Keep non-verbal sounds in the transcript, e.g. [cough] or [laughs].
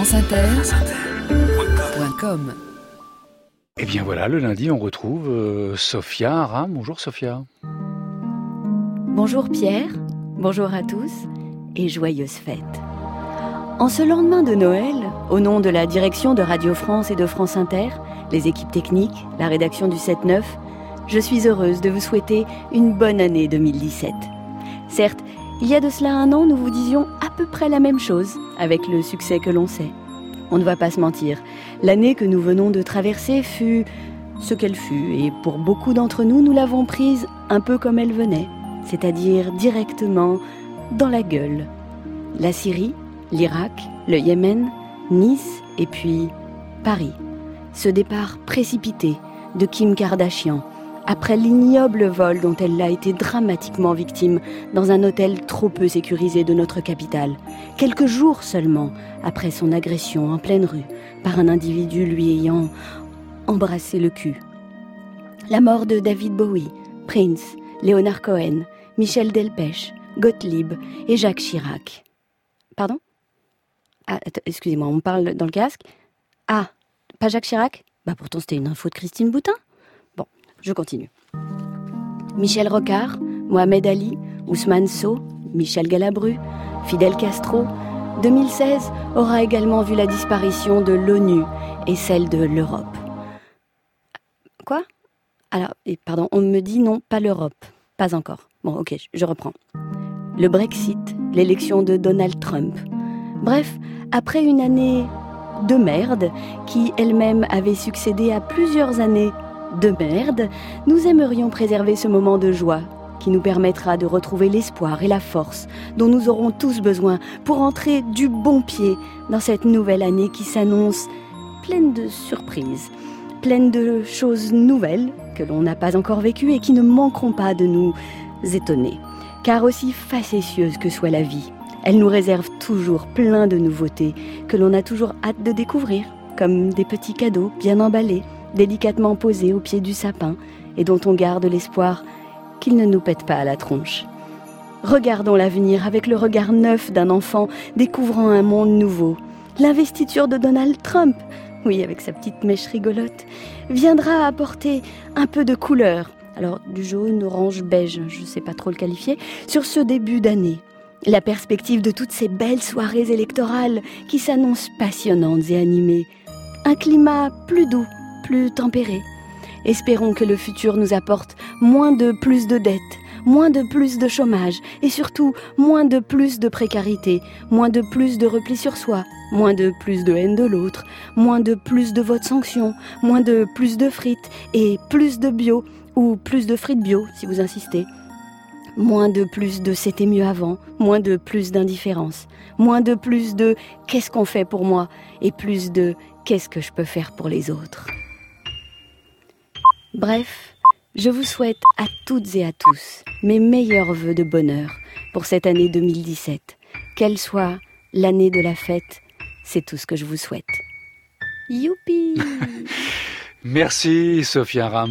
franceinter.com Et bien voilà, le lundi, on retrouve euh, Sophia Aram. Bonjour Sophia. Bonjour Pierre, bonjour à tous et joyeuses fêtes. En ce lendemain de Noël, au nom de la direction de Radio France et de France Inter, les équipes techniques, la rédaction du 7-9, je suis heureuse de vous souhaiter une bonne année 2017. Certes, il y a de cela un an, nous vous disions peu près la même chose, avec le succès que l'on sait. On ne va pas se mentir, l'année que nous venons de traverser fut ce qu'elle fut, et pour beaucoup d'entre nous, nous l'avons prise un peu comme elle venait, c'est-à-dire directement dans la gueule. La Syrie, l'Irak, le Yémen, Nice et puis Paris. Ce départ précipité de Kim Kardashian après l'ignoble vol dont elle a été dramatiquement victime dans un hôtel trop peu sécurisé de notre capitale, quelques jours seulement après son agression en pleine rue par un individu lui ayant embrassé le cul. La mort de David Bowie, Prince, Léonard Cohen, Michel Delpech, Gottlieb et Jacques Chirac. Pardon? Ah, excusez-moi, on parle dans le casque? Ah, pas Jacques Chirac? Bah pourtant c'était une info de Christine Boutin. Je continue. Michel Rocard, Mohamed Ali, Ousmane Sow, Michel Galabru, Fidel Castro, 2016 aura également vu la disparition de l'ONU et celle de l'Europe. Quoi? Alors, pardon, on me dit non, pas l'Europe. Pas encore. Bon, ok, je reprends. Le Brexit, l'élection de Donald Trump, Bref, après une année de merde, qui elle-même avait succédé à plusieurs années de merde, nous aimerions préserver ce moment de joie qui nous permettra de retrouver l'espoir et la force dont nous aurons tous besoin pour entrer du bon pied dans cette nouvelle année qui s'annonce pleine de surprises, pleine de choses nouvelles que l'on n'a pas encore vécues et qui ne manqueront pas de nous étonner. Car aussi facétieuse que soit la vie, elle nous réserve toujours plein de nouveautés que l'on a toujours hâte de découvrir, comme des petits cadeaux bien emballés, délicatement posés au pied du sapin, et dont on garde l'espoir qu'ils ne nous pètent pas à la tronche. Regardons l'avenir avec le regard neuf d'un enfant découvrant un monde nouveau. L'investiture de Donald Trump, oui, avec sa petite mèche rigolote, viendra apporter un peu de couleur, alors du jaune, orange, beige, je ne sais pas trop le qualifier, sur ce début d'année. La perspective de toutes ces belles soirées électorales qui s'annoncent passionnantes et animées. Un climat plus doux, tempéré. Espérons que le futur nous apporte moins de plus de dettes, moins de plus de chômage et surtout moins de plus de précarité, moins de plus de repli sur soi, moins de plus de haine de l'autre, moins de plus de votes sanctions, moins de plus de frites et plus de bio ou plus de frites bio si vous insistez. Moins de plus de c'était mieux avant, moins de plus d'indifférence, moins de plus de qu'est-ce qu'on fait pour moi et plus de qu'est-ce que je peux faire pour les autres. Bref, je vous souhaite à toutes et à tous mes meilleurs voeux de bonheur pour cette année 2017. Qu'elle soit l'année de la fête, c'est tout ce que je vous souhaite. Youpi [laughs] Merci Sophia Ram.